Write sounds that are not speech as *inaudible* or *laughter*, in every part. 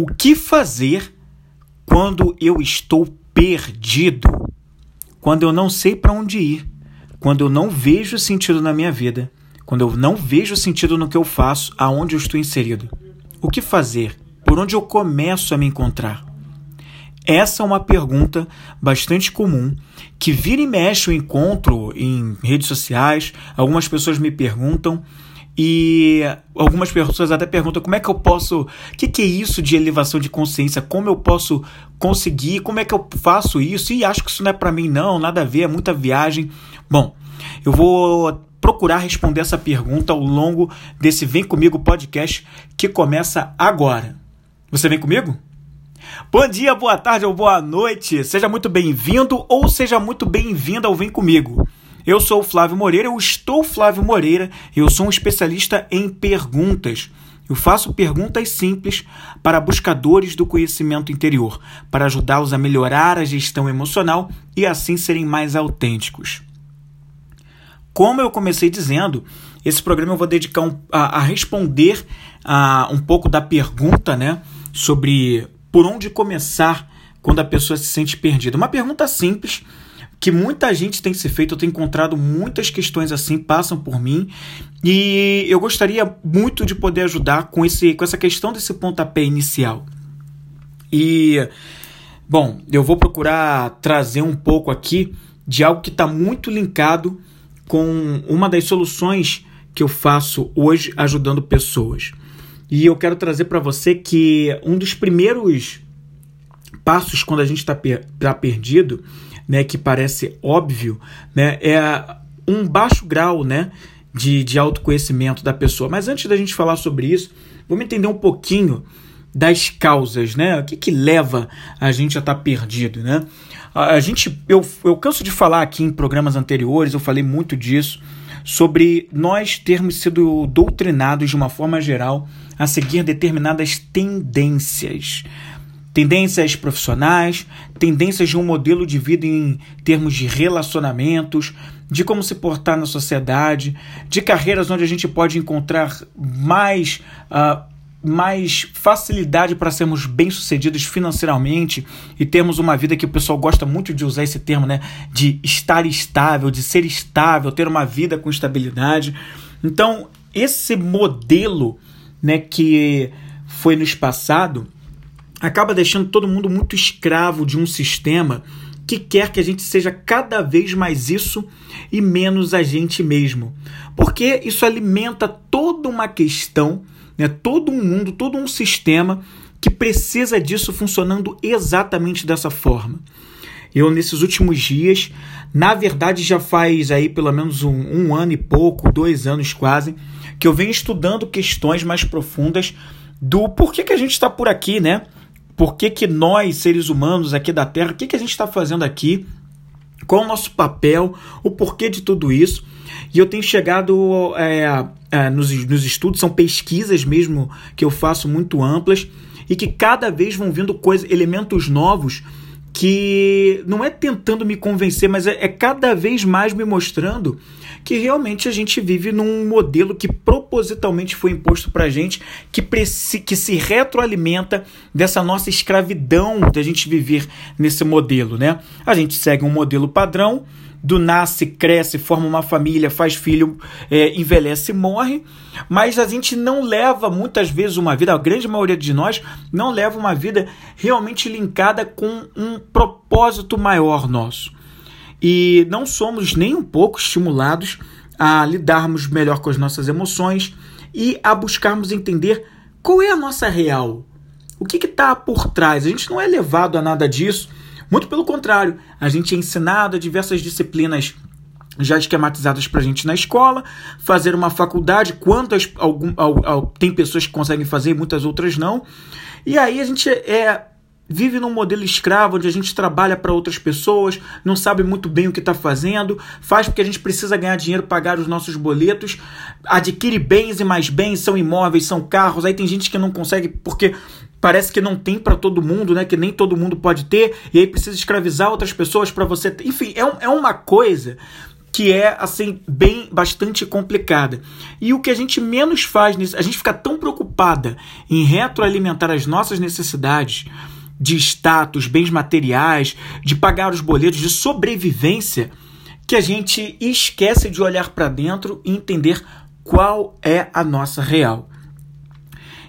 O que fazer quando eu estou perdido? Quando eu não sei para onde ir? Quando eu não vejo sentido na minha vida? Quando eu não vejo sentido no que eu faço, aonde eu estou inserido? O que fazer? Por onde eu começo a me encontrar? Essa é uma pergunta bastante comum que vira e mexe o encontro em redes sociais. Algumas pessoas me perguntam e algumas pessoas até perguntam como é que eu posso. O que, que é isso de elevação de consciência? Como eu posso conseguir? Como é que eu faço isso? E acho que isso não é para mim, não, nada a ver, é muita viagem. Bom, eu vou procurar responder essa pergunta ao longo desse Vem Comigo podcast que começa agora. Você vem comigo? Bom dia, boa tarde ou boa noite. Seja muito bem-vindo ou seja muito bem-vinda ao Vem Comigo. Eu sou o Flávio Moreira, eu estou Flávio Moreira, eu sou um especialista em perguntas. Eu faço perguntas simples para buscadores do conhecimento interior, para ajudá-los a melhorar a gestão emocional e assim serem mais autênticos. Como eu comecei dizendo, esse programa eu vou dedicar um, a, a, responder a, um pouco da pergunta né, sobre por onde começar quando a pessoa se sente perdida. Uma pergunta simples que muita gente tem se feito, eu tenho encontrado muitas questões assim, passam por mim, e eu gostaria muito de poder ajudar com, esse, com essa questão desse pontapé inicial. E, bom, eu vou procurar trazer um pouco aqui de algo que está muito linkado com uma das soluções que eu faço hoje ajudando pessoas. E eu quero trazer para você que um dos primeiros passos quando a gente está per tá perdido né, que parece óbvio, né, é um baixo grau, né, de, de autoconhecimento da pessoa. Mas antes da gente falar sobre isso, vamos entender um pouquinho das causas, né? O que, que leva a gente a estar tá perdido, né? A gente, eu, eu canso de falar aqui em programas anteriores, eu falei muito disso, sobre nós termos sido doutrinados de uma forma geral a seguir determinadas tendências tendências profissionais, tendências de um modelo de vida em termos de relacionamentos, de como se portar na sociedade, de carreiras onde a gente pode encontrar mais. Uh, mais facilidade para sermos bem-sucedidos financeiramente e termos uma vida que o pessoal gosta muito de usar esse termo, né? De estar estável, de ser estável, ter uma vida com estabilidade. Então, esse modelo, né, que foi nos passado, acaba deixando todo mundo muito escravo de um sistema que quer que a gente seja cada vez mais isso e menos a gente mesmo. Porque isso alimenta toda uma questão, né, todo um mundo, todo um sistema que precisa disso funcionando exatamente dessa forma. Eu, nesses últimos dias, na verdade já faz aí pelo menos um, um ano e pouco, dois anos quase, que eu venho estudando questões mais profundas do porquê que a gente está por aqui, né? Por que, que nós, seres humanos aqui da Terra, o que, que a gente está fazendo aqui? Qual o nosso papel? O porquê de tudo isso? E eu tenho chegado é, é, nos, nos estudos, são pesquisas mesmo que eu faço muito amplas e que cada vez vão vindo coisas, elementos novos que não é tentando me convencer, mas é, é, cada vez mais me mostrando que realmente a gente vive num modelo que propositalmente foi imposto para a gente, que, que se retroalimenta dessa nossa escravidão de a gente viver nesse modelo, né? A gente segue um modelo padrão, do nasce, cresce, forma uma família, faz filho, é, envelhece e morre, mas a gente não leva muitas vezes uma vida, a grande maioria de nós não leva uma vida realmente linkada com um propósito maior nosso e não somos nem um pouco estimulados a lidarmos melhor com as nossas emoções e a buscarmos entender qual é a nossa real. O que está por trás? A gente não é levado a nada disso. Muito pelo contrário, a gente é ensinado a diversas disciplinas já esquematizadas para a gente na escola, fazer uma faculdade, quantas algum, tem pessoas que conseguem fazer muitas outras não. E aí a gente é vive num modelo escravo onde a gente trabalha para outras pessoas, não sabe muito bem o que está fazendo, faz porque a gente precisa ganhar dinheiro, pagar os nossos boletos, adquire bens e mais bens, são imóveis, são carros. Aí tem gente que não consegue porque parece que não tem para todo mundo, né? Que nem todo mundo pode ter, e aí precisa escravizar outras pessoas para você. Enfim, é, um, é uma coisa que é assim bem bastante complicada. E o que a gente menos faz nisso, a gente fica tão preocupada em retroalimentar as nossas necessidades de status, bens materiais, de pagar os boletos, de sobrevivência, que a gente esquece de olhar para dentro e entender qual é a nossa real.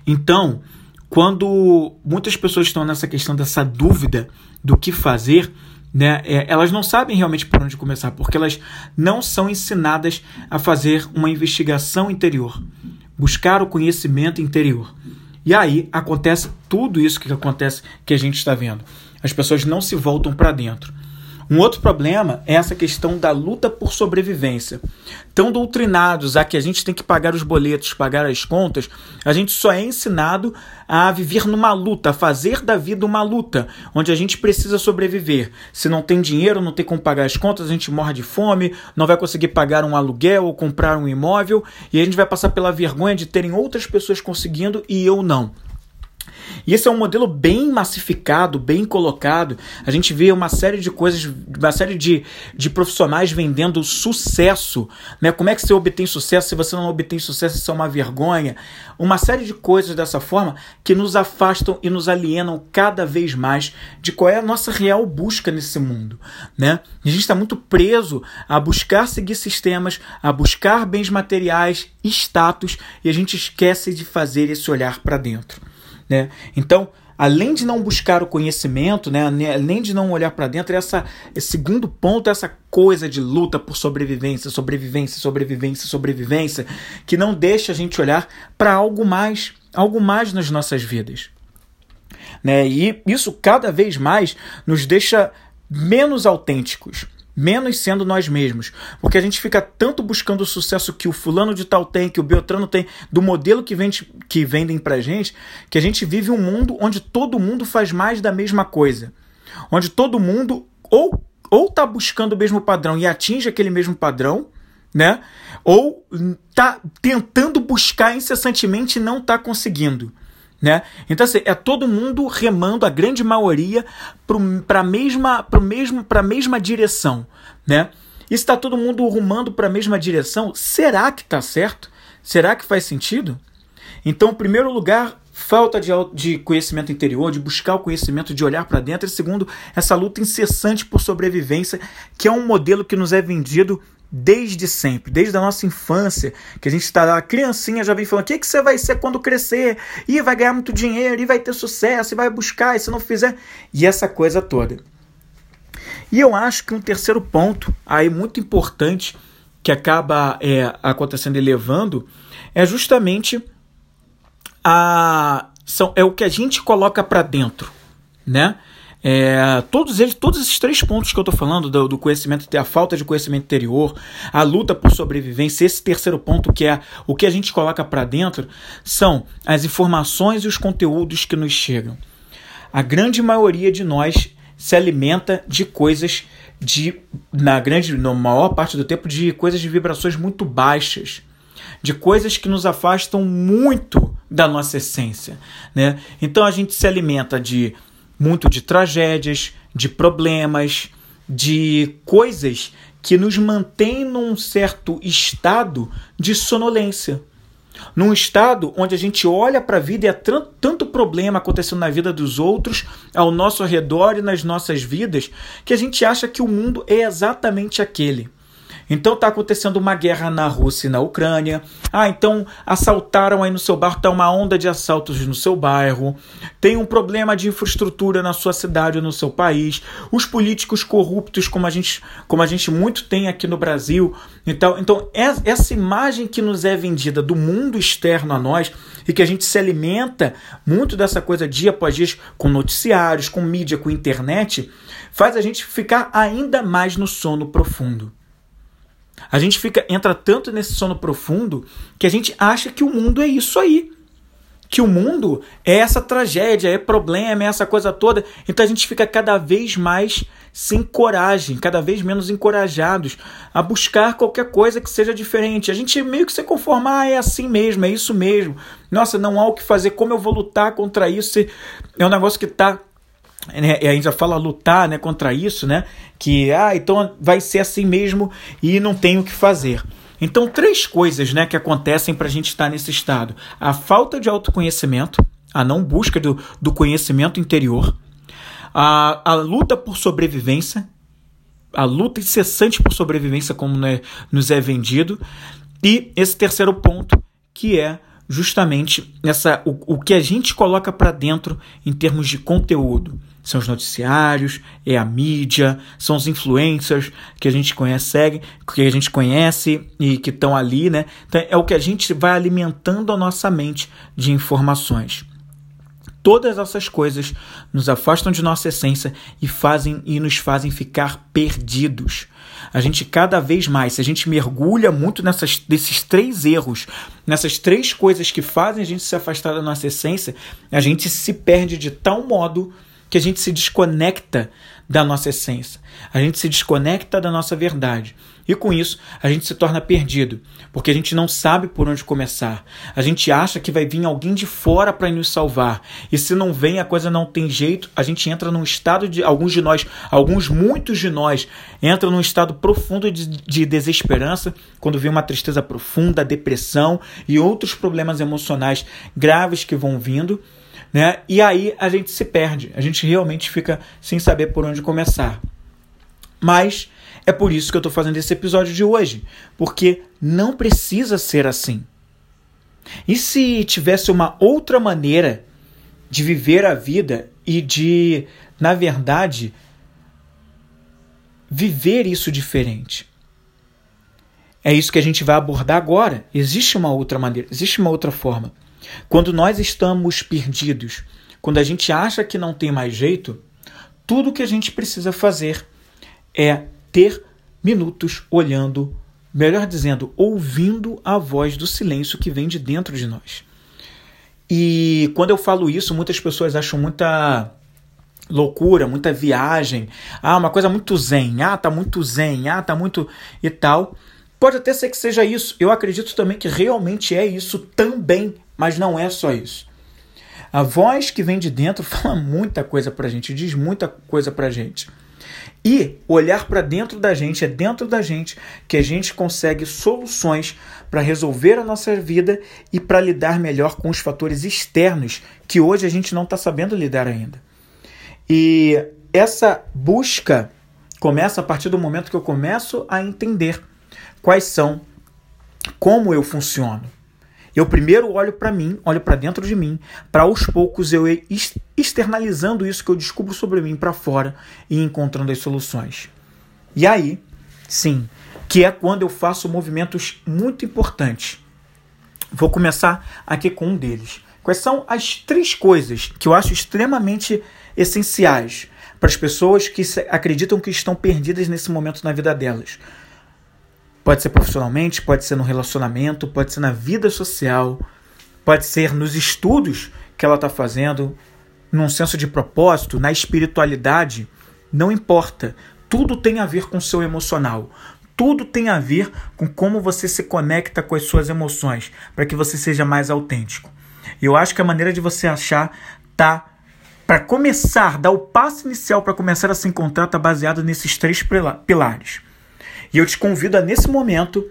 Então, quando muitas pessoas estão nessa questão dessa dúvida do que fazer, né, é, elas não sabem realmente por onde começar, porque elas não são ensinadas a fazer uma investigação interior, buscar o conhecimento interior. E aí acontece tudo isso que acontece que a gente está vendo. As pessoas não se voltam para dentro. Um outro problema é essa questão da luta por sobrevivência. Tão doutrinados a que a gente tem que pagar os boletos, pagar as contas, a gente só é ensinado a viver numa luta, a fazer da vida uma luta, onde a gente precisa sobreviver. Se não tem dinheiro, não tem como pagar as contas, a gente morre de fome, não vai conseguir pagar um aluguel ou comprar um imóvel, e a gente vai passar pela vergonha de terem outras pessoas conseguindo e eu não. E esse é um modelo bem massificado, bem colocado. A gente vê uma série de coisas, uma série de, de profissionais vendendo sucesso. Né? Como é que você obtém sucesso? Se você não obtém sucesso, isso é uma vergonha. Uma série de coisas dessa forma que nos afastam e nos alienam cada vez mais de qual é a nossa real busca nesse mundo. Né? a gente está muito preso a buscar seguir sistemas, a buscar bens materiais, status, e a gente esquece de fazer esse olhar para dentro. Né? Então, além de não buscar o conhecimento, né, além de não olhar para dentro, essa, esse segundo ponto, essa coisa de luta por sobrevivência, sobrevivência, sobrevivência, sobrevivência, que não deixa a gente olhar para algo mais, algo mais nas nossas vidas. Né? E isso cada vez mais nos deixa menos autênticos menos sendo nós mesmos. Porque a gente fica tanto buscando o sucesso que o fulano de tal tem, que o Beltrano tem, do modelo que, vende, que vendem pra gente, que a gente vive um mundo onde todo mundo faz mais da mesma coisa. Onde todo mundo ou, ou tá buscando o mesmo padrão e atinge aquele mesmo padrão, né? Ou tá tentando buscar incessantemente e não tá conseguindo. Né? Então, assim, é todo mundo remando, a grande maioria, para a mesma, pro mesmo, mesma direção. Né? E está todo mundo rumando para a mesma direção, será que está certo? Será que faz sentido? Então, em primeiro lugar, falta de, de conhecimento interior, de buscar o conhecimento, de olhar para dentro. E segundo, essa luta incessante por sobrevivência, que é um modelo que nos é vendido desde sempre, desde a nossa infância, que a gente está lá, criancinha já vem falando: o que, que você vai ser quando crescer? E vai ganhar muito dinheiro, e vai ter sucesso, e vai buscar, e se não fizer. E essa coisa toda. E eu acho que um terceiro ponto, aí muito importante, que acaba é, acontecendo e levando, é justamente a, são, é o que a gente coloca para dentro, né? É, todos eles, todos esses três pontos que eu estou falando, do, do, conhecimento, a falta de conhecimento interior, a luta por sobrevivência, esse terceiro ponto que é o que a gente coloca para dentro, são as informações e os conteúdos que nos chegam. A grande maioria de nós se alimenta de coisas de, na grande, na maior parte do tempo, de coisas de vibrações muito baixas, de coisas que nos afastam muito da nossa essência, né? Então a gente se alimenta de muito de tragédias, de problemas, de coisas que nos mantêm num certo estado de sonolência. Num estado onde a gente olha para a vida e há tanto problema acontecendo na vida dos outros, ao nosso redor e nas nossas vidas, que a gente acha que o mundo é exatamente aquele. Então está acontecendo uma guerra na Rússia e na Ucrânia. Ah, então assaltaram aí no seu bairro, está uma onda de assaltos no seu bairro. Tem um problema de infraestrutura na sua cidade ou no seu país. Os políticos corruptos, como a gente, como a gente muito tem aqui no Brasil. Então, então essa imagem que nos é vendida do mundo externo a nós e que a gente se alimenta muito dessa coisa dia após dia com noticiários, com mídia, com internet, faz a gente ficar ainda mais no sono profundo. A gente fica entra tanto nesse sono profundo que a gente acha que o mundo é isso aí. Que o mundo é essa tragédia, é problema, é essa coisa toda. Então a gente fica cada vez mais sem coragem, cada vez menos encorajados a buscar qualquer coisa que seja diferente. A gente meio que se conformar, ah, é assim mesmo, é isso mesmo. Nossa, não há o que fazer, como eu vou lutar contra isso? É um negócio que está né, a gente já fala lutar né, contra isso, né? Que ah, então vai ser assim mesmo e não tem o que fazer. Então, três coisas né, que acontecem para a gente estar nesse estado: a falta de autoconhecimento, a não busca do, do conhecimento interior, a, a luta por sobrevivência, a luta incessante por sobrevivência, como né, nos é vendido, e esse terceiro ponto, que é justamente essa, o, o que a gente coloca para dentro em termos de conteúdo. São os noticiários, é a mídia, são os influencers que a gente conhece, que a gente conhece e que estão ali, né? Então, é o que a gente vai alimentando a nossa mente de informações. Todas essas coisas nos afastam de nossa essência e fazem e nos fazem ficar perdidos. A gente cada vez mais, se a gente mergulha muito nessas desses três erros, nessas três coisas que fazem a gente se afastar da nossa essência, a gente se perde de tal modo que a gente se desconecta da nossa essência, a gente se desconecta da nossa verdade. E com isso, a gente se torna perdido, porque a gente não sabe por onde começar. A gente acha que vai vir alguém de fora para nos salvar. E se não vem, a coisa não tem jeito. A gente entra num estado de. Alguns de nós, alguns, muitos de nós, entram num estado profundo de, de desesperança quando vem uma tristeza profunda, depressão e outros problemas emocionais graves que vão vindo né? E aí a gente se perde, a gente realmente fica sem saber por onde começar. Mas é por isso que eu estou fazendo esse episódio de hoje, porque não precisa ser assim. E se tivesse uma outra maneira de viver a vida e de, na verdade, viver isso diferente? É isso que a gente vai abordar agora. Existe uma outra maneira, existe uma outra forma. Quando nós estamos perdidos, quando a gente acha que não tem mais jeito, tudo que a gente precisa fazer é ter minutos olhando, melhor dizendo, ouvindo a voz do silêncio que vem de dentro de nós. E quando eu falo isso, muitas pessoas acham muita loucura, muita viagem. Ah, uma coisa muito zen. Ah, tá muito zen. Ah, tá muito e tal. Pode até ser que seja isso. Eu acredito também que realmente é isso também. Mas não é só isso. A voz que vem de dentro *laughs* fala muita coisa pra gente, diz muita coisa pra gente. E olhar para dentro da gente, é dentro da gente que a gente consegue soluções para resolver a nossa vida e para lidar melhor com os fatores externos que hoje a gente não está sabendo lidar ainda. E essa busca começa a partir do momento que eu começo a entender quais são, como eu funciono. Eu primeiro olho para mim, olho para dentro de mim, para aos poucos eu ir externalizando isso que eu descubro sobre mim para fora e encontrando as soluções. E aí, sim, que é quando eu faço movimentos muito importantes. Vou começar aqui com um deles. Quais são as três coisas que eu acho extremamente essenciais para as pessoas que acreditam que estão perdidas nesse momento na vida delas? Pode ser profissionalmente, pode ser no relacionamento, pode ser na vida social, pode ser nos estudos que ela está fazendo, num senso de propósito, na espiritualidade. Não importa. Tudo tem a ver com o seu emocional. Tudo tem a ver com como você se conecta com as suas emoções, para que você seja mais autêntico. Eu acho que a maneira de você achar tá para começar, dar o passo inicial para começar a se encontrar tá baseado nesses três pilares. E eu te convido a, nesse momento,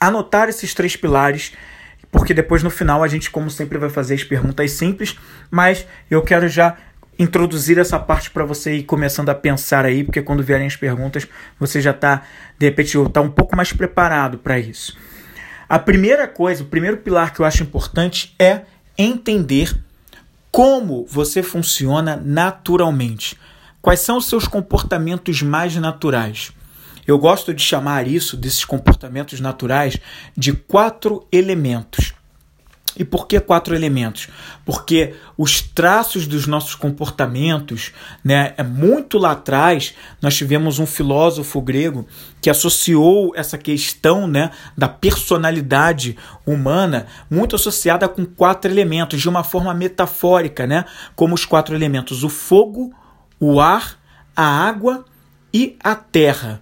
anotar esses três pilares, porque depois no final a gente, como sempre, vai fazer as perguntas simples, mas eu quero já introduzir essa parte para você ir começando a pensar aí, porque quando vierem as perguntas, você já está, de repente, tá um pouco mais preparado para isso. A primeira coisa, o primeiro pilar que eu acho importante é entender como você funciona naturalmente. Quais são os seus comportamentos mais naturais? Eu gosto de chamar isso, desses comportamentos naturais, de quatro elementos. E por que quatro elementos? Porque os traços dos nossos comportamentos, né, é muito lá atrás, nós tivemos um filósofo grego que associou essa questão, né, da personalidade humana muito associada com quatro elementos de uma forma metafórica, né, como os quatro elementos: o fogo, o ar, a água e a terra.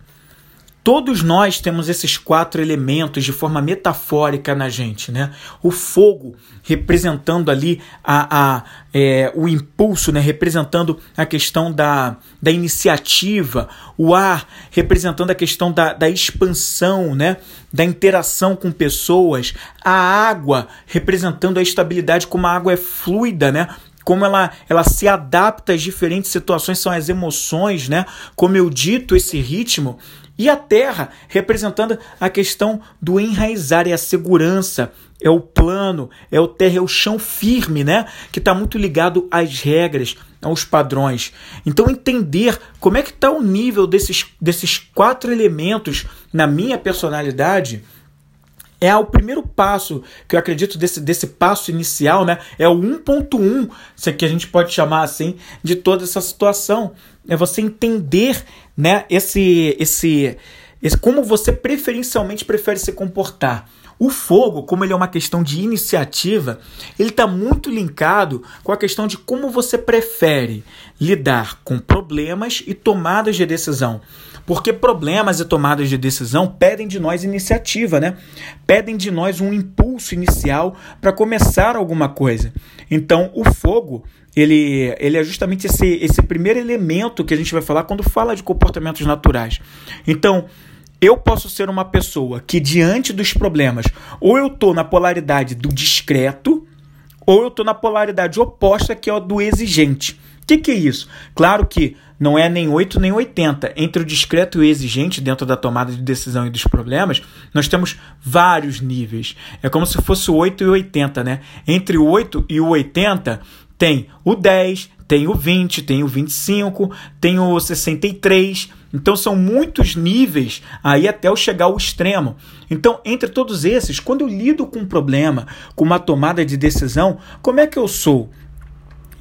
Todos nós temos esses quatro elementos de forma metafórica na gente, né? O fogo representando ali a, a é, o impulso, né? Representando a questão da, da iniciativa, o ar representando a questão da, da expansão, né? Da interação com pessoas, a água representando a estabilidade, como a água é fluida, né? como ela, ela se adapta às diferentes situações, são as emoções, né? Como eu dito, esse ritmo e a terra, representando a questão do enraizar e a segurança, é o plano, é o terra, é o chão firme, né? Que está muito ligado às regras, aos padrões. Então, entender como é que está o nível desses, desses quatro elementos na minha personalidade é o primeiro passo que eu acredito desse, desse passo inicial, né? É o 1.1, se que a gente pode chamar assim, de toda essa situação. É você entender, né, esse, esse, esse como você preferencialmente prefere se comportar. O fogo, como ele é uma questão de iniciativa, ele está muito linkado com a questão de como você prefere lidar com problemas e tomadas de decisão. Porque problemas e tomadas de decisão pedem de nós iniciativa, né? Pedem de nós um impulso inicial para começar alguma coisa. Então, o fogo, ele, ele é justamente esse, esse primeiro elemento que a gente vai falar quando fala de comportamentos naturais. Então, eu posso ser uma pessoa que, diante dos problemas, ou eu estou na polaridade do discreto, ou eu estou na polaridade oposta, que é o do exigente. O que, que é isso? Claro que não é nem 8 nem 80. Entre o discreto e o exigente, dentro da tomada de decisão e dos problemas, nós temos vários níveis. É como se fosse o 8 e o 80, né? Entre o 8 e o 80 tem o 10, tem o 20, tem o 25, tem o 63. Então são muitos níveis aí até eu chegar ao extremo. Então, entre todos esses, quando eu lido com um problema, com uma tomada de decisão, como é que eu sou?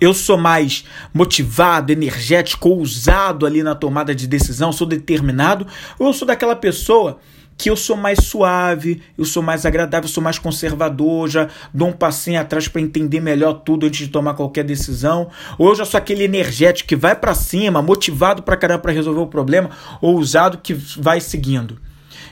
Eu sou mais motivado, energético, ousado ali na tomada de decisão, sou determinado, ou eu sou daquela pessoa que eu sou mais suave, eu sou mais agradável, eu sou mais conservador, já dou um passinho atrás para entender melhor tudo antes de tomar qualquer decisão, ou eu já sou aquele energético que vai para cima, motivado para caramba para resolver o problema, ousado que vai seguindo.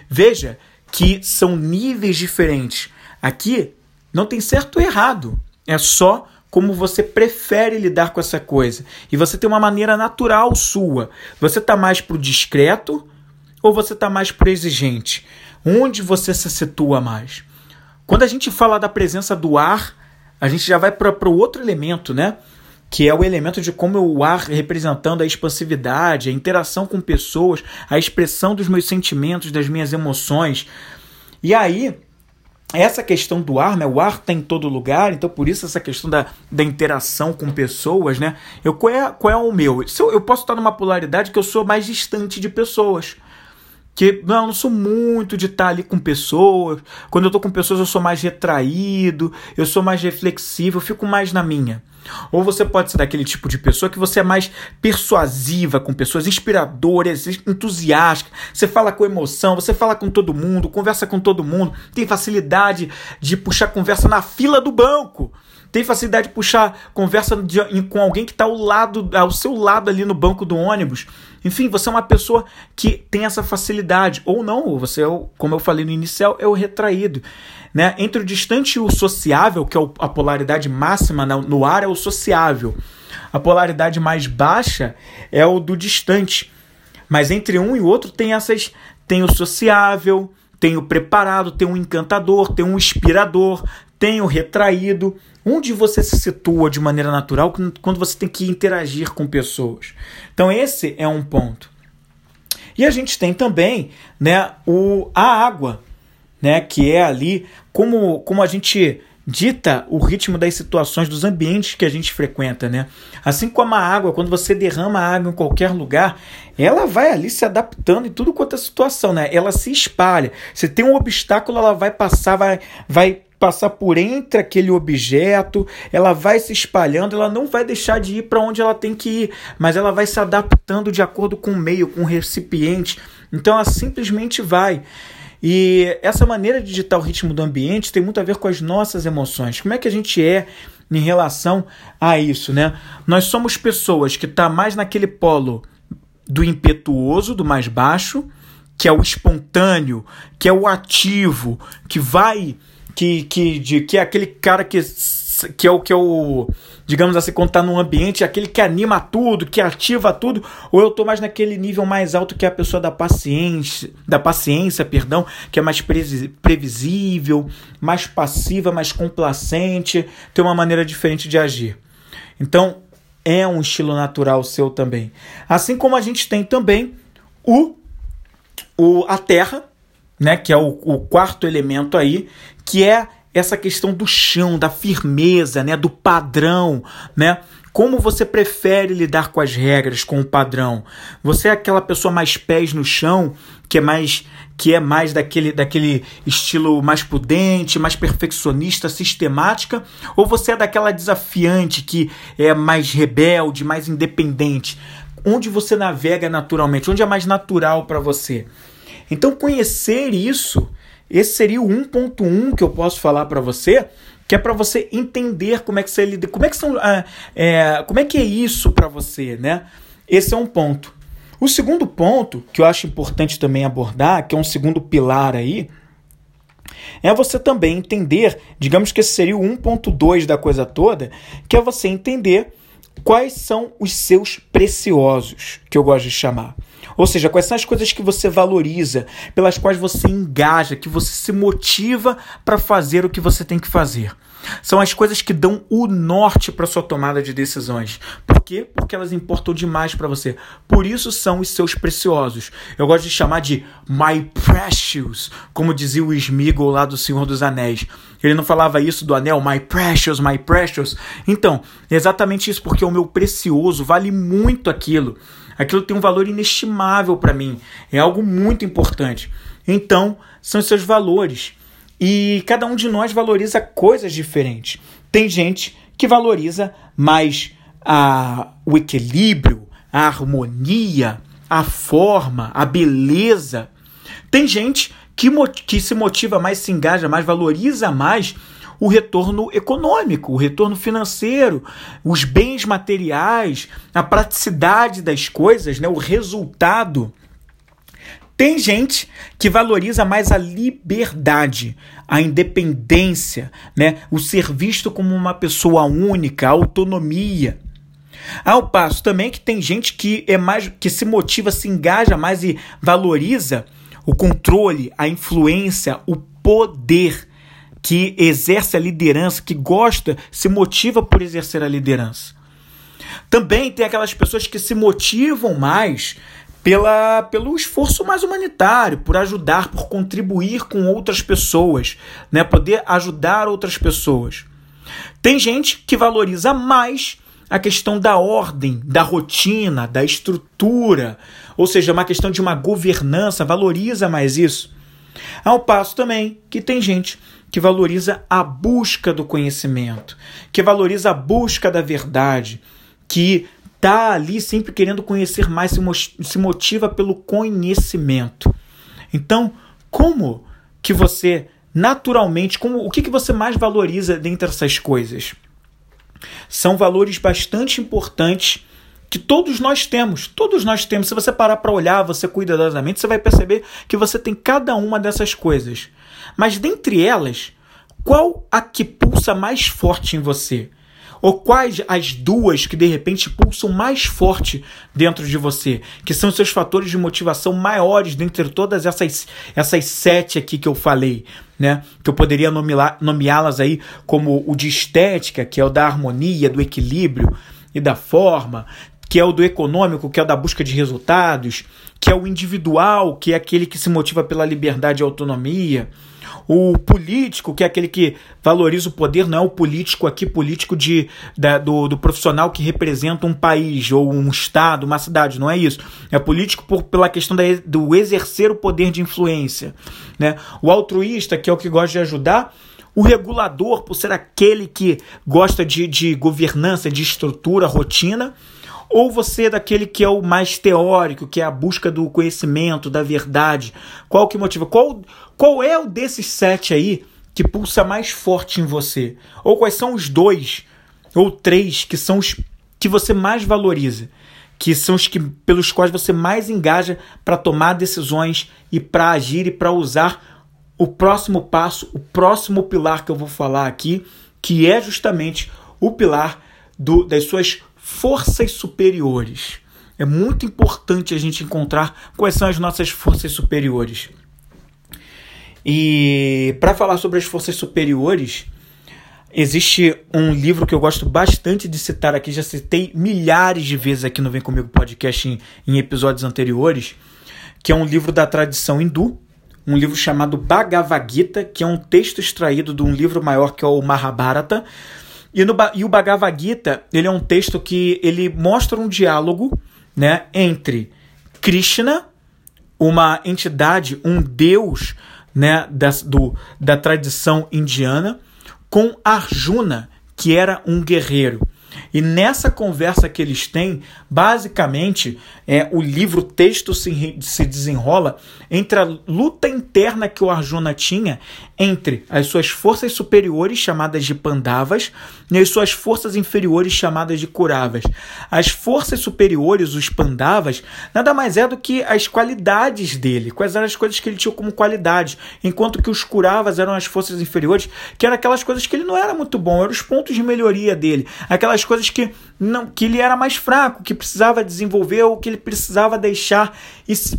Veja que são níveis diferentes. Aqui não tem certo ou errado, é só como você prefere lidar com essa coisa. E você tem uma maneira natural sua. Você está mais para o discreto ou você está mais para o exigente? Onde você se situa mais? Quando a gente fala da presença do ar, a gente já vai para o outro elemento, né? Que é o elemento de como o ar representando a expansividade, a interação com pessoas, a expressão dos meus sentimentos, das minhas emoções. E aí, essa questão do ar, né? O ar está em todo lugar, então por isso essa questão da, da interação com pessoas, né? Eu, qual, é, qual é o meu? Eu, eu posso estar numa polaridade que eu sou mais distante de pessoas. Que não, eu não sou muito de estar ali com pessoas. Quando eu estou com pessoas, eu sou mais retraído, eu sou mais reflexivo, eu fico mais na minha. Ou você pode ser daquele tipo de pessoa que você é mais persuasiva com pessoas, inspiradoras, entusiásticas. Você fala com emoção, você fala com todo mundo, conversa com todo mundo, tem facilidade de puxar conversa na fila do banco. Tem facilidade de puxar conversa de, com alguém que está ao lado, ao seu lado ali no banco do ônibus. Enfim, você é uma pessoa que tem essa facilidade. Ou não, você é, o, como eu falei no inicial, é o retraído. Né? Entre o distante e o sociável, que é a polaridade máxima no ar, é o sociável. A polaridade mais baixa é o do distante. Mas entre um e o outro tem essas. Tem o sociável, tem o preparado, tem o encantador, tem o inspirador, tem o retraído. Onde você se situa de maneira natural quando você tem que interagir com pessoas. Então, esse é um ponto. E a gente tem também né, o, a água, né, que é ali como, como a gente dita o ritmo das situações, dos ambientes que a gente frequenta, né? Assim como a água, quando você derrama água em qualquer lugar, ela vai ali se adaptando em tudo quanto é situação, né? Ela se espalha. Se tem um obstáculo, ela vai passar, vai, vai passar por entre aquele objeto, ela vai se espalhando, ela não vai deixar de ir para onde ela tem que ir, mas ela vai se adaptando de acordo com o meio, com o recipiente. Então ela simplesmente vai. E essa maneira de digitar o ritmo do ambiente tem muito a ver com as nossas emoções. Como é que a gente é em relação a isso, né? Nós somos pessoas que tá mais naquele polo do impetuoso, do mais baixo, que é o espontâneo, que é o ativo, que vai que que de, que é aquele cara que que é o que é o digamos assim, quando tá num ambiente, aquele que anima tudo, que ativa tudo, ou eu tô mais naquele nível mais alto que é a pessoa da paciência, da paciência, perdão, que é mais previsível, mais passiva, mais complacente, tem uma maneira diferente de agir. Então, é um estilo natural seu também. Assim como a gente tem também o, o a terra, né, que é o, o quarto elemento aí, que é essa questão do chão, da firmeza, né, do padrão, né? Como você prefere lidar com as regras, com o padrão? Você é aquela pessoa mais pés no chão, que é mais que é mais daquele, daquele estilo mais prudente, mais perfeccionista, sistemática, ou você é daquela desafiante que é mais rebelde, mais independente? Onde você navega naturalmente? Onde é mais natural para você? Então conhecer isso esse seria o 1.1 que eu posso falar para você, que é para você entender como é que você lida, como é que são, é, é, como é que é isso para você, né? Esse é um ponto. O segundo ponto que eu acho importante também abordar, que é um segundo pilar aí, é você também entender, digamos que esse seria o 1.2 da coisa toda, que é você entender quais são os seus preciosos, que eu gosto de chamar. Ou seja, quais são as coisas que você valoriza, pelas quais você engaja, que você se motiva para fazer o que você tem que fazer. São as coisas que dão o norte para sua tomada de decisões. Por quê? Porque elas importam demais para você. Por isso são os seus preciosos. Eu gosto de chamar de my precious, como dizia o Smeagol lá do Senhor dos Anéis. Ele não falava isso do anel, my precious, my precious. Então, é exatamente isso, porque o meu precioso vale muito aquilo. Aquilo tem um valor inestimável para mim. É algo muito importante. Então, são seus valores. E cada um de nós valoriza coisas diferentes. Tem gente que valoriza mais a, o equilíbrio, a harmonia, a forma, a beleza. Tem gente que, que se motiva mais, se engaja mais, valoriza mais o retorno econômico, o retorno financeiro, os bens materiais, a praticidade das coisas, né, o resultado. Tem gente que valoriza mais a liberdade, a independência, né? o ser visto como uma pessoa única, a autonomia. Ao passo também que tem gente que é mais que se motiva, se engaja mais e valoriza o controle, a influência, o poder que exerce a liderança, que gosta, se motiva por exercer a liderança. Também tem aquelas pessoas que se motivam mais pela, pelo esforço mais humanitário, por ajudar, por contribuir com outras pessoas, né? poder ajudar outras pessoas. Tem gente que valoriza mais a questão da ordem, da rotina, da estrutura, ou seja, uma questão de uma governança, valoriza mais isso. Ao passo também que tem gente que valoriza a busca do conhecimento, que valoriza a busca da verdade, que está ali sempre querendo conhecer mais, se motiva pelo conhecimento. Então, como que você naturalmente, como o que, que você mais valoriza dentre essas coisas? São valores bastante importantes que todos nós temos, todos nós temos. Se você parar para olhar, você cuidadosamente, você vai perceber que você tem cada uma dessas coisas. Mas dentre elas, qual a que pulsa mais forte em você? Ou quais as duas que de repente pulsam mais forte dentro de você? Que são seus fatores de motivação maiores dentre todas essas, essas sete aqui que eu falei, né? Que eu poderia nomeá-las aí como o de estética, que é o da harmonia, do equilíbrio e da forma, que é o do econômico, que é o da busca de resultados, que é o individual, que é aquele que se motiva pela liberdade e autonomia o político, que é aquele que valoriza o poder, não é o político aqui, político de, da, do, do profissional que representa um país ou um estado, uma cidade, não é isso. É político por, pela questão da, do exercer o poder de influência. Né? O altruísta, que é o que gosta de ajudar, o regulador, por ser aquele que gosta de, de governança, de estrutura, rotina, ou você é daquele que é o mais teórico, que é a busca do conhecimento, da verdade? Qual que motiva? Qual, qual é o desses sete aí que pulsa mais forte em você? Ou quais são os dois ou três que são os que você mais valoriza? que são os que pelos quais você mais engaja para tomar decisões e para agir e para usar o próximo passo, o próximo pilar que eu vou falar aqui, que é justamente o pilar do, das suas forças superiores. É muito importante a gente encontrar quais são as nossas forças superiores. E para falar sobre as forças superiores, existe um livro que eu gosto bastante de citar aqui, já citei milhares de vezes aqui no Vem Comigo Podcast em, em episódios anteriores, que é um livro da tradição hindu, um livro chamado Bhagavad Gita, que é um texto extraído de um livro maior que é o Mahabharata. E, no, e o Bhagavad Gita, ele é um texto que ele mostra um diálogo né, entre Krishna, uma entidade, um deus né, da, do, da tradição indiana, com Arjuna, que era um guerreiro. E nessa conversa que eles têm, basicamente, é, o livro, o texto se, se desenrola entre a luta interna que o Arjuna tinha entre as suas forças superiores, chamadas de Pandavas, e as suas forças inferiores, chamadas de Kuravas. As forças superiores, os Pandavas, nada mais é do que as qualidades dele, quais eram as coisas que ele tinha como qualidades, enquanto que os Kuravas eram as forças inferiores, que eram aquelas coisas que ele não era muito bom, eram os pontos de melhoria dele, aquelas coisas que não que ele era mais fraco, que precisava desenvolver ou que ele precisava deixar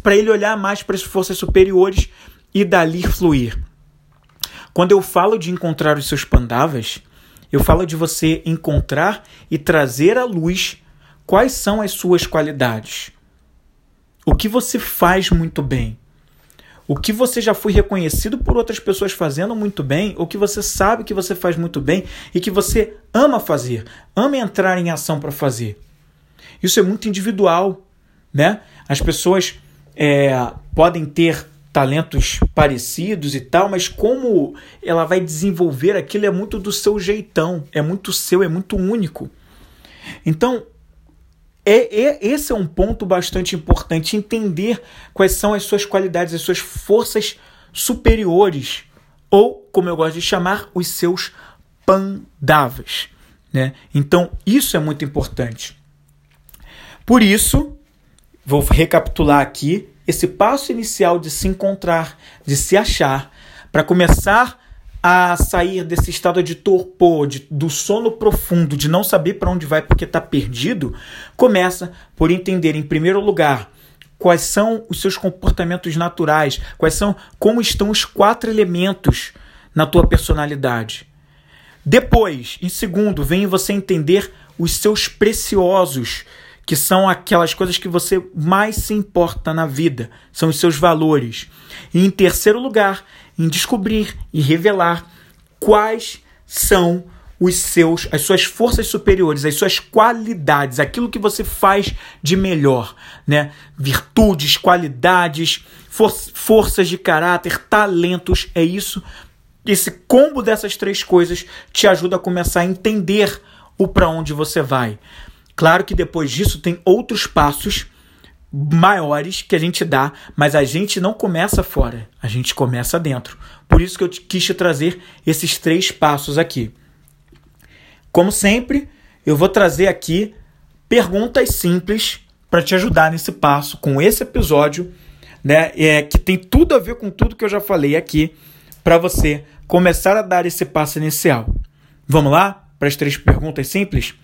para ele olhar mais para as forças superiores e dali fluir. Quando eu falo de encontrar os seus pandavas, eu falo de você encontrar e trazer à luz quais são as suas qualidades. O que você faz muito bem. O que você já foi reconhecido por outras pessoas fazendo muito bem, ou que você sabe que você faz muito bem e que você ama fazer, ama entrar em ação para fazer. Isso é muito individual, né? As pessoas é, podem ter talentos parecidos e tal, mas como ela vai desenvolver aquilo é muito do seu jeitão, é muito seu, é muito único. Então, é, é, esse é um ponto bastante importante, entender quais são as suas qualidades, as suas forças superiores, ou, como eu gosto de chamar, os seus pandavas. Né? Então, isso é muito importante. Por isso, vou recapitular aqui esse passo inicial de se encontrar, de se achar, para começar a sair desse estado de torpor, de, do sono profundo, de não saber para onde vai porque está perdido, começa por entender, em primeiro lugar, quais são os seus comportamentos naturais, quais são, como estão os quatro elementos na tua personalidade. Depois, em segundo, vem você entender os seus preciosos, que são aquelas coisas que você mais se importa na vida, são os seus valores. E em terceiro lugar, em descobrir e revelar quais são os seus, as suas forças superiores, as suas qualidades, aquilo que você faz de melhor, né? Virtudes, qualidades, for forças de caráter, talentos, é isso. Esse combo dessas três coisas te ajuda a começar a entender o para onde você vai. Claro que depois disso tem outros passos maiores que a gente dá, mas a gente não começa fora, a gente começa dentro. Por isso que eu quis te trazer esses três passos aqui. Como sempre, eu vou trazer aqui perguntas simples para te ajudar nesse passo com esse episódio, né? É, que tem tudo a ver com tudo que eu já falei aqui para você começar a dar esse passo inicial. Vamos lá para as três perguntas simples?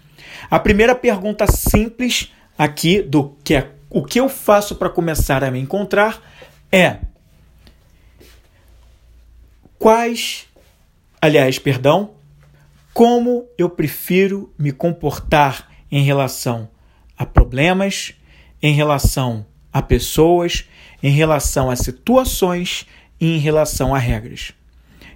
A primeira pergunta simples aqui do que é o que eu faço para começar a me encontrar é quais, aliás, perdão, como eu prefiro me comportar em relação a problemas, em relação a pessoas, em relação a situações e em relação a regras.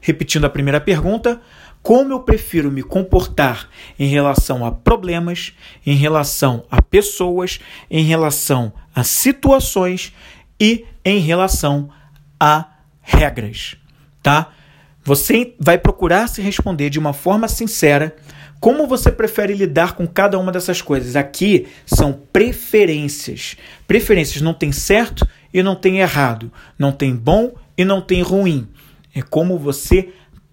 Repetindo a primeira pergunta, como eu prefiro me comportar em relação a problemas, em relação a pessoas, em relação a situações e em relação a regras, tá? Você vai procurar se responder de uma forma sincera como você prefere lidar com cada uma dessas coisas. Aqui são preferências. Preferências não tem certo e não tem errado, não tem bom e não tem ruim. É como você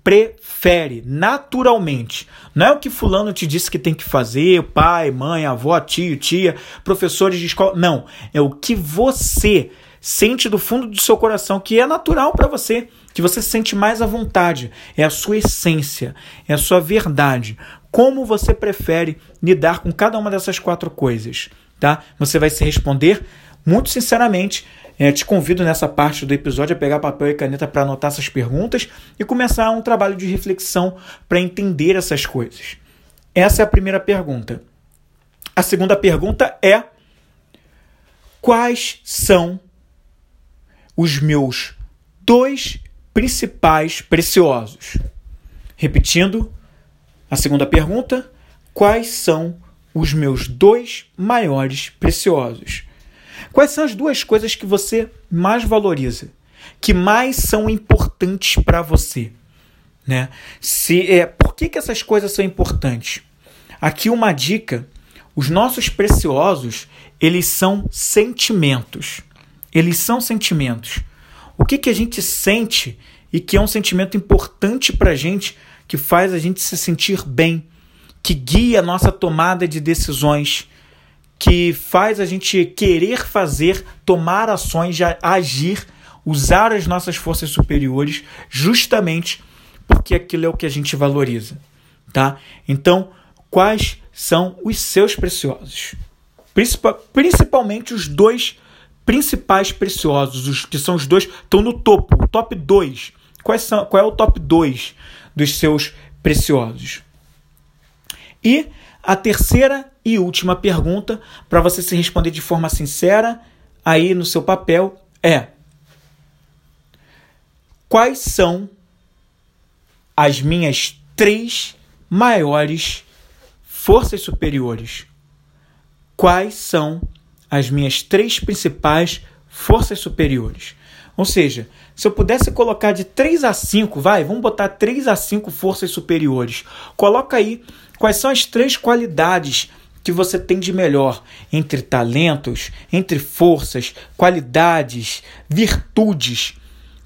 prefere naturalmente. Não é o que fulano te disse que tem que fazer, pai, mãe, avó, tio, tia, professores de escola. Não, é o que você sente do fundo do seu coração que é natural para você, que você sente mais à vontade, é a sua essência, é a sua verdade. Como você prefere lidar com cada uma dessas quatro coisas, tá? Você vai se responder muito sinceramente. É, te convido nessa parte do episódio a pegar papel e caneta para anotar essas perguntas e começar um trabalho de reflexão para entender essas coisas. Essa é a primeira pergunta. A segunda pergunta é: quais são os meus dois principais preciosos. Repetindo a segunda pergunta: quais são os meus dois maiores preciosos? Quais são as duas coisas que você mais valoriza, que mais são importantes para você? Né? Se é, por que, que essas coisas são importantes? Aqui uma dica: os nossos preciosos eles são sentimentos. Eles são sentimentos. O que, que a gente sente e que é um sentimento importante para a gente, que faz a gente se sentir bem, que guia a nossa tomada de decisões, que faz a gente querer fazer, tomar ações, agir, usar as nossas forças superiores, justamente porque aquilo é o que a gente valoriza, tá? Então, quais são os seus preciosos? Principalmente os dois principais preciosos, os que são os dois, estão no topo, o top 2. Quais são, qual é o top 2 dos seus preciosos? E a terceira e última pergunta, para você se responder de forma sincera, aí no seu papel, é: Quais são as minhas três maiores forças superiores? Quais são as minhas três principais forças superiores. Ou seja, se eu pudesse colocar de 3 a 5, vai, vamos botar 3 a 5 forças superiores. Coloca aí quais são as três qualidades que você tem de melhor entre talentos, entre forças, qualidades, virtudes.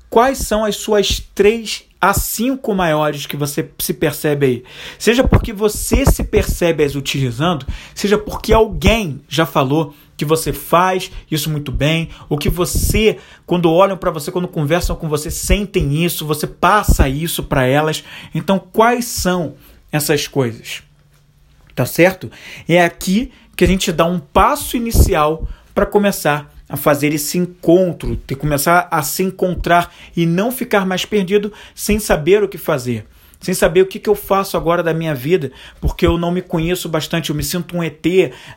Quais são as suas três a cinco maiores que você se percebe aí. Seja porque você se percebe as utilizando, seja porque alguém já falou que você faz isso muito bem, ou que você, quando olham para você, quando conversam com você, sentem isso, você passa isso para elas. Então, quais são essas coisas? Tá certo? É aqui que a gente dá um passo inicial para começar a fazer esse encontro, ter começar a se encontrar e não ficar mais perdido sem saber o que fazer, sem saber o que, que eu faço agora da minha vida, porque eu não me conheço bastante, eu me sinto um ET,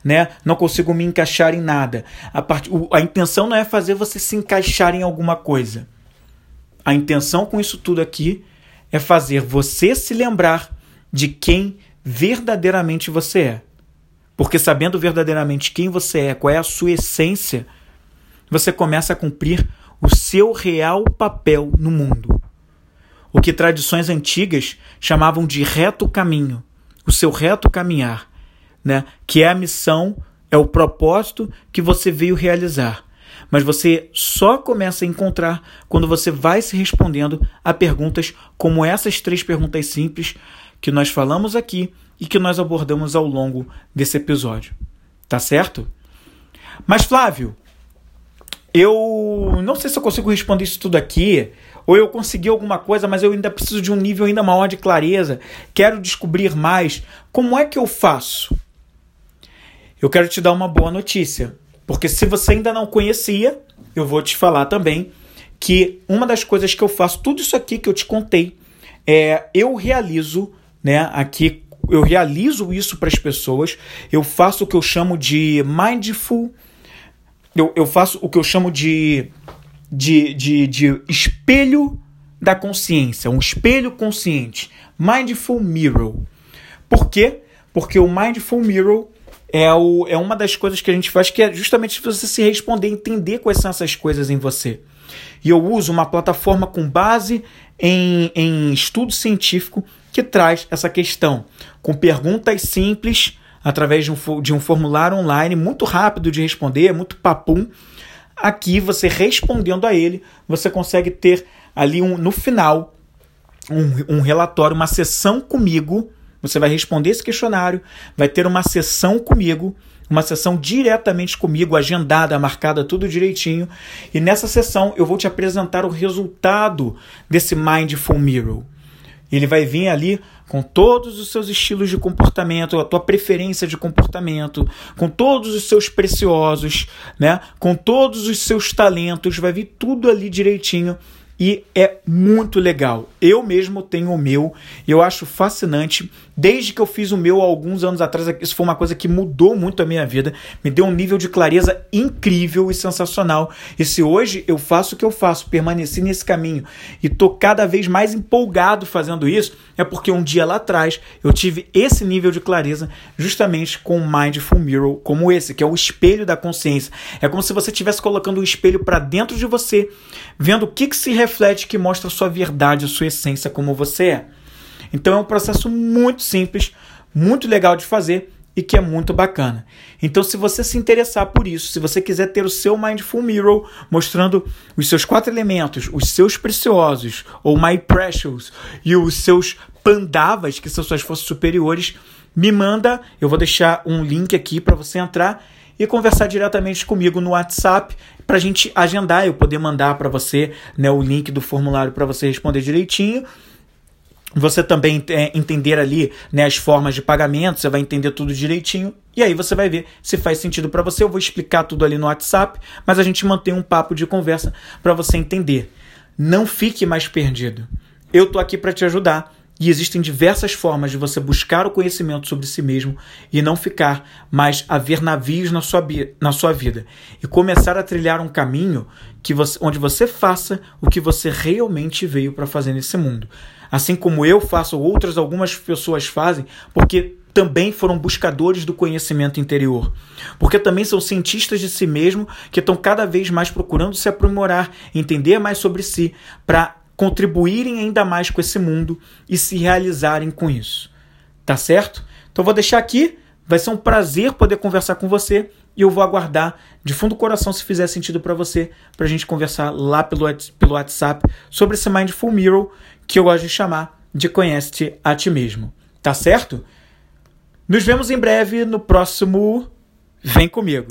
né? Não consigo me encaixar em nada. A, part... a intenção não é fazer você se encaixar em alguma coisa. A intenção com isso tudo aqui é fazer você se lembrar de quem verdadeiramente você é. Porque sabendo verdadeiramente quem você é, qual é a sua essência, você começa a cumprir o seu real papel no mundo. O que tradições antigas chamavam de reto caminho, o seu reto caminhar, né? que é a missão, é o propósito que você veio realizar. Mas você só começa a encontrar quando você vai se respondendo a perguntas como essas três perguntas simples que nós falamos aqui e que nós abordamos ao longo desse episódio. Tá certo? Mas Flávio, eu não sei se eu consigo responder isso tudo aqui, ou eu consegui alguma coisa, mas eu ainda preciso de um nível ainda maior de clareza, quero descobrir mais. Como é que eu faço? Eu quero te dar uma boa notícia, porque se você ainda não conhecia, eu vou te falar também que uma das coisas que eu faço, tudo isso aqui que eu te contei, é eu realizo, né, aqui eu realizo isso para as pessoas, eu faço o que eu chamo de mindful eu, eu faço o que eu chamo de, de, de, de espelho da consciência, um espelho consciente. Mindful Mirror. Por quê? Porque o Mindful Mirror é, o, é uma das coisas que a gente faz que é justamente você se responder, entender quais são essas coisas em você. E eu uso uma plataforma com base em, em estudo científico que traz essa questão, com perguntas simples através de um, de um formulário online muito rápido de responder, muito papum. Aqui, você respondendo a ele, você consegue ter ali um, no final um, um relatório, uma sessão comigo. Você vai responder esse questionário, vai ter uma sessão comigo uma sessão diretamente comigo, agendada, marcada, tudo direitinho. E nessa sessão eu vou te apresentar o resultado desse Mindful Mirror. Ele vai vir ali com todos os seus estilos de comportamento, a tua preferência de comportamento, com todos os seus preciosos, né? Com todos os seus talentos, vai vir tudo ali direitinho e é muito legal. Eu mesmo tenho o meu, eu acho fascinante. Desde que eu fiz o meu alguns anos atrás, isso foi uma coisa que mudou muito a minha vida, me deu um nível de clareza incrível e sensacional. E se hoje eu faço o que eu faço, permaneci nesse caminho e tô cada vez mais empolgado fazendo isso, é porque um dia lá atrás eu tive esse nível de clareza justamente com o Mindful Mirror como esse, que é o espelho da consciência. É como se você estivesse colocando um espelho para dentro de você, vendo o que, que se reflete que mostra a sua verdade, a sua essência como você é. Então é um processo muito simples, muito legal de fazer e que é muito bacana. Então, se você se interessar por isso, se você quiser ter o seu Mindful Mirror mostrando os seus quatro elementos, os seus preciosos, ou My Precious, e os seus pandavas, que são suas forças superiores, me manda. Eu vou deixar um link aqui para você entrar e conversar diretamente comigo no WhatsApp para a gente agendar, eu poder mandar para você né, o link do formulário para você responder direitinho você também é, entender ali né, as formas de pagamento, você vai entender tudo direitinho. E aí você vai ver se faz sentido para você. Eu vou explicar tudo ali no WhatsApp, mas a gente mantém um papo de conversa para você entender. Não fique mais perdido. Eu tô aqui para te ajudar. E existem diversas formas de você buscar o conhecimento sobre si mesmo e não ficar mais a ver navios na sua, na sua vida. E começar a trilhar um caminho que você, onde você faça o que você realmente veio para fazer nesse mundo assim como eu faço, outras algumas pessoas fazem, porque também foram buscadores do conhecimento interior. Porque também são cientistas de si mesmo que estão cada vez mais procurando se aprimorar, entender mais sobre si, para contribuírem ainda mais com esse mundo e se realizarem com isso. Tá certo? Então vou deixar aqui. Vai ser um prazer poder conversar com você e eu vou aguardar de fundo do coração se fizer sentido para você, para a gente conversar lá pelo, pelo WhatsApp sobre esse Mindful Mirror que eu gosto de chamar de Conhece-te a ti mesmo. Tá certo? Nos vemos em breve no próximo Vem Comigo.